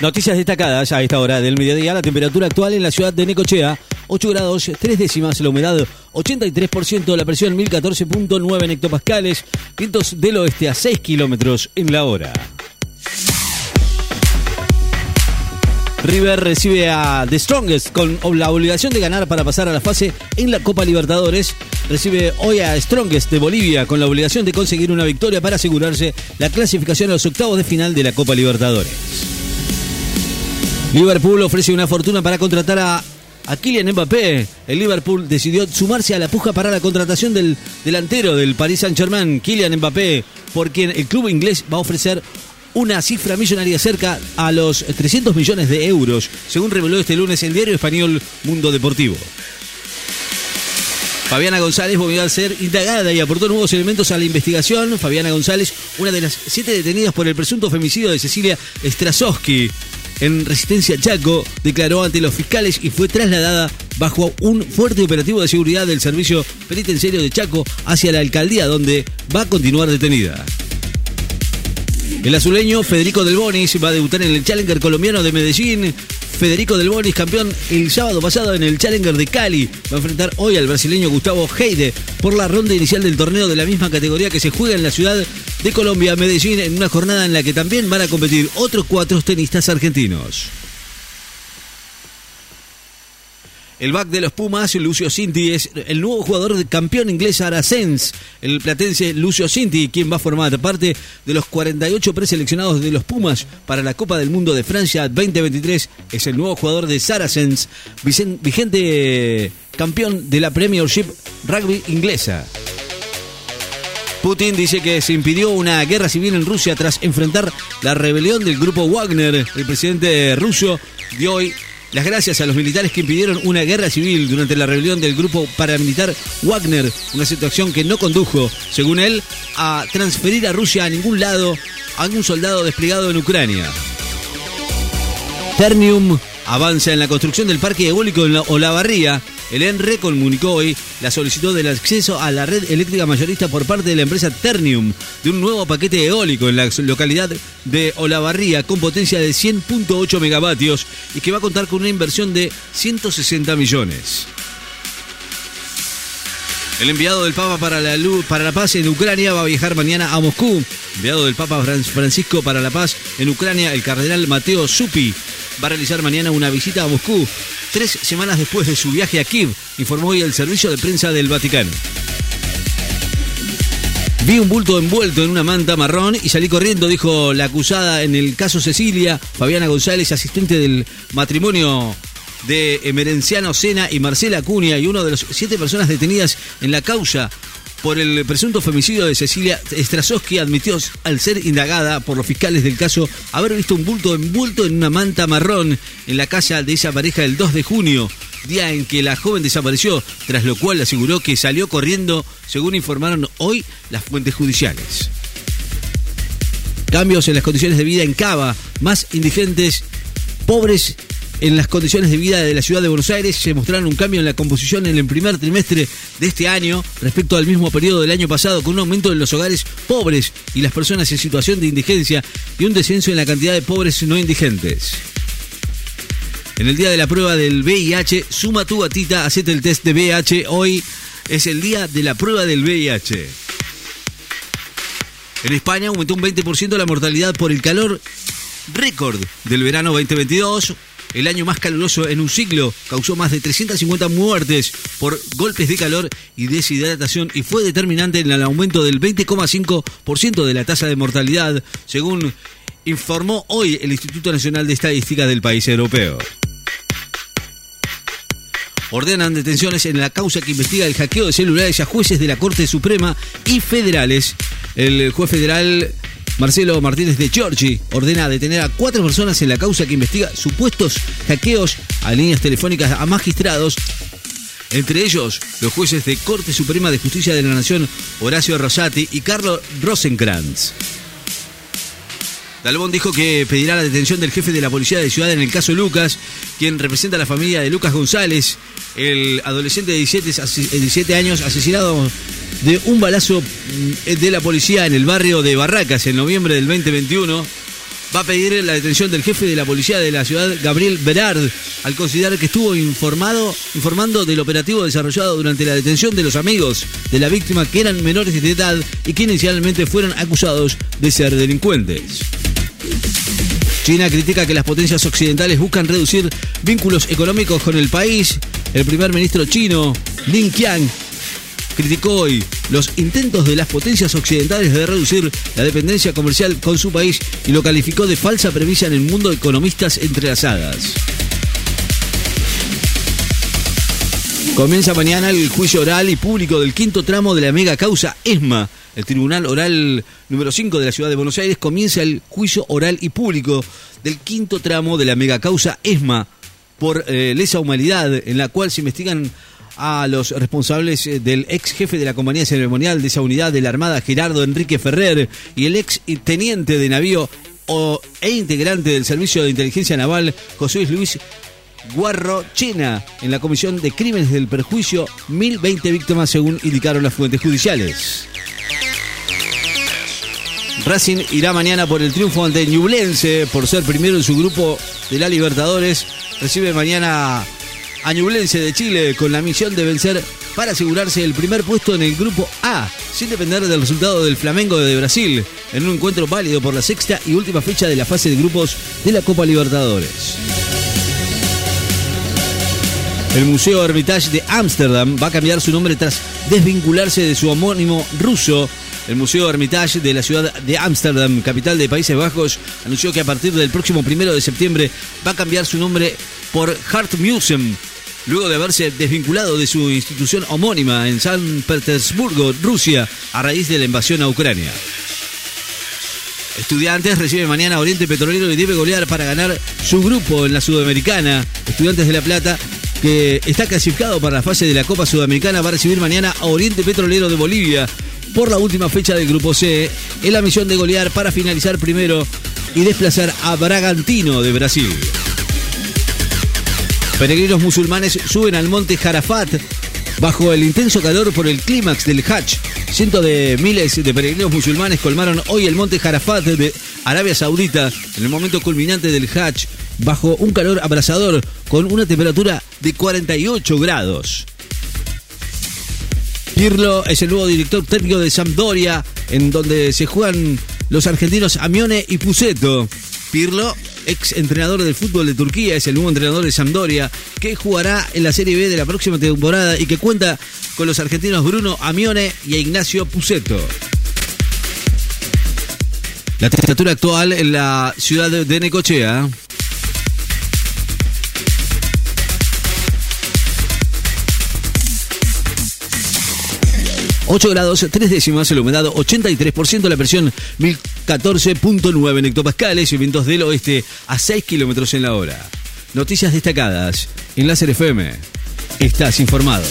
Noticias destacadas a esta hora del mediodía. La temperatura actual en la ciudad de Necochea, 8 grados 3 décimas. La humedad, 83%. La presión, 1014.9 hectopascales. Vientos del oeste a 6 kilómetros en la hora. River recibe a The Strongest con la obligación de ganar para pasar a la fase en la Copa Libertadores. Recibe hoy a Strongest de Bolivia con la obligación de conseguir una victoria para asegurarse la clasificación a los octavos de final de la Copa Libertadores. Liverpool ofrece una fortuna para contratar a, a Kylian Mbappé. El Liverpool decidió sumarse a la puja para la contratación del delantero del Paris Saint-Germain, Kylian Mbappé, por quien el club inglés va a ofrecer una cifra millonaria cerca a los 300 millones de euros, según reveló este lunes el diario español Mundo Deportivo. Fabiana González volvió a ser indagada y aportó nuevos elementos a la investigación. Fabiana González, una de las siete detenidas por el presunto femicidio de Cecilia Strasowski en Resistencia Chaco, declaró ante los fiscales y fue trasladada bajo un fuerte operativo de seguridad del Servicio Penitenciario de Chaco hacia la alcaldía, donde va a continuar detenida. El azuleño Federico Del Bonis va a debutar en el Challenger colombiano de Medellín. Federico Del Bonis, campeón el sábado pasado en el Challenger de Cali, va a enfrentar hoy al brasileño Gustavo Heide por la ronda inicial del torneo de la misma categoría que se juega en la ciudad de Colombia, Medellín, en una jornada en la que también van a competir otros cuatro tenistas argentinos. El back de los Pumas, Lucio Cinti, es el nuevo jugador de campeón inglés Arasens. El platense Lucio Cinti, quien va a formar parte de los 48 preseleccionados de los Pumas para la Copa del Mundo de Francia 2023. Es el nuevo jugador de Saracens, vigente campeón de la Premiership Rugby inglesa. Putin dice que se impidió una guerra civil en Rusia tras enfrentar la rebelión del grupo Wagner. El presidente ruso dio hoy las gracias a los militares que impidieron una guerra civil durante la rebelión del grupo paramilitar Wagner, una situación que no condujo, según él, a transferir a Rusia a ningún lado a un soldado desplegado en Ucrania. Ternium avanza en la construcción del parque eólico en la Olavarría el ENRE comunicó hoy la solicitud del acceso a la red eléctrica mayorista por parte de la empresa Ternium de un nuevo paquete eólico en la localidad de Olavarría con potencia de 100.8 megavatios y que va a contar con una inversión de 160 millones. El enviado del Papa para la, para la Paz en Ucrania va a viajar mañana a Moscú. Enviado del Papa Francisco para la Paz en Ucrania, el cardenal Mateo Supi, va a realizar mañana una visita a Moscú, tres semanas después de su viaje a Kiev, informó hoy el servicio de prensa del Vaticano. Vi un bulto envuelto en una manta marrón y salí corriendo, dijo la acusada en el caso Cecilia, Fabiana González, asistente del matrimonio de Emerenciano Sena y Marcela Acuña y uno de los siete personas detenidas en la causa por el presunto femicidio de Cecilia Strasowski admitió al ser indagada por los fiscales del caso haber visto un bulto envuelto en una manta marrón en la casa de esa pareja el 2 de junio, día en que la joven desapareció, tras lo cual aseguró que salió corriendo, según informaron hoy las fuentes judiciales. Cambios en las condiciones de vida en Cava, más indigentes, pobres en las condiciones de vida de la ciudad de Buenos Aires se mostraron un cambio en la composición en el primer trimestre de este año respecto al mismo periodo del año pasado, con un aumento en los hogares pobres y las personas en situación de indigencia y un descenso en la cantidad de pobres no indigentes. En el día de la prueba del VIH, suma tu gatita, hacete el test de VIH. Hoy es el día de la prueba del VIH. En España aumentó un 20% la mortalidad por el calor récord del verano 2022 el año más caluroso en un siglo, causó más de 350 muertes por golpes de calor y deshidratación y fue determinante en el aumento del 20,5% de la tasa de mortalidad, según informó hoy el Instituto Nacional de Estadística del país europeo. Ordenan detenciones en la causa que investiga el hackeo de celulares a jueces de la Corte Suprema y federales. El juez federal Marcelo Martínez de Giorgi ordena detener a cuatro personas en la causa que investiga supuestos hackeos a líneas telefónicas a magistrados entre ellos los jueces de Corte Suprema de Justicia de la Nación Horacio Rosati y Carlos Rosenkrantz. Dalbón dijo que pedirá la detención del jefe de la policía de ciudad en el caso Lucas, quien representa a la familia de Lucas González, el adolescente de 17, años asesinado de un balazo mm, de la policía en el barrio de Barracas en noviembre del 2021. va a pedir la detención del jefe de la policía de la ciudad, Gabriel Berard, al considerar que estuvo informado, informando del operativo desarrollado durante la detención de los amigos de la víctima que eran menores de edad y que inicialmente fueron acusados de ser delincuentes. China critica que las potencias occidentales buscan reducir vínculos económicos con el país. El primer ministro chino, Lin Qiang, criticó hoy los intentos de las potencias occidentales de reducir la dependencia comercial con su país y lo calificó de falsa premisa en el mundo de economistas entrelazadas. Comienza mañana el juicio oral y público del quinto tramo de la mega causa ESMA. El Tribunal Oral número 5 de la Ciudad de Buenos Aires comienza el juicio oral y público del quinto tramo de la mega causa ESMA por eh, lesa humanidad, en la cual se investigan a los responsables eh, del ex jefe de la compañía ceremonial de esa unidad de la Armada, Gerardo Enrique Ferrer, y el ex teniente de navío e integrante del Servicio de Inteligencia Naval, José Luis Guarro Chena en la Comisión de Crímenes del Perjuicio, 1020 víctimas según indicaron las fuentes judiciales. Racing irá mañana por el triunfo ante Ñublense por ser primero en su grupo de la Libertadores. Recibe mañana a Ñublense de Chile con la misión de vencer para asegurarse el primer puesto en el grupo A, sin depender del resultado del Flamengo de Brasil, en un encuentro válido por la sexta y última fecha de la fase de grupos de la Copa Libertadores. El Museo Hermitage de Ámsterdam va a cambiar su nombre tras desvincularse de su homónimo ruso. El Museo Hermitage de la ciudad de Ámsterdam, capital de Países Bajos, anunció que a partir del próximo primero de septiembre va a cambiar su nombre por Heart Museum, luego de haberse desvinculado de su institución homónima en San Petersburgo, Rusia, a raíz de la invasión a Ucrania. Estudiantes recibe mañana Oriente Petrolero y debe golear para ganar su grupo en la Sudamericana. Estudiantes de La Plata que está clasificado para la fase de la Copa Sudamericana, va a recibir mañana a Oriente Petrolero de Bolivia por la última fecha del Grupo C, en la misión de golear para finalizar primero y desplazar a Bragantino de Brasil. Peregrinos musulmanes suben al monte Jarafat bajo el intenso calor por el clímax del Hajj. Cientos de miles de peregrinos musulmanes colmaron hoy el monte Jarafat de Arabia Saudita en el momento culminante del Hajj bajo un calor abrasador con una temperatura de 48 grados. Pirlo es el nuevo director técnico de Sampdoria, en donde se juegan los argentinos Amione y Puseto. Pirlo, ex entrenador del fútbol de Turquía, es el nuevo entrenador de Sampdoria, que jugará en la Serie B de la próxima temporada y que cuenta con los argentinos Bruno Amione y Ignacio Puseto. La temperatura actual en la ciudad de Necochea. 8 grados 3 décimas, la humedad 83%, la presión 1014.9 en hectopascales y vientos del oeste a 6 kilómetros en la hora. Noticias destacadas en Láser FM. Estás informado.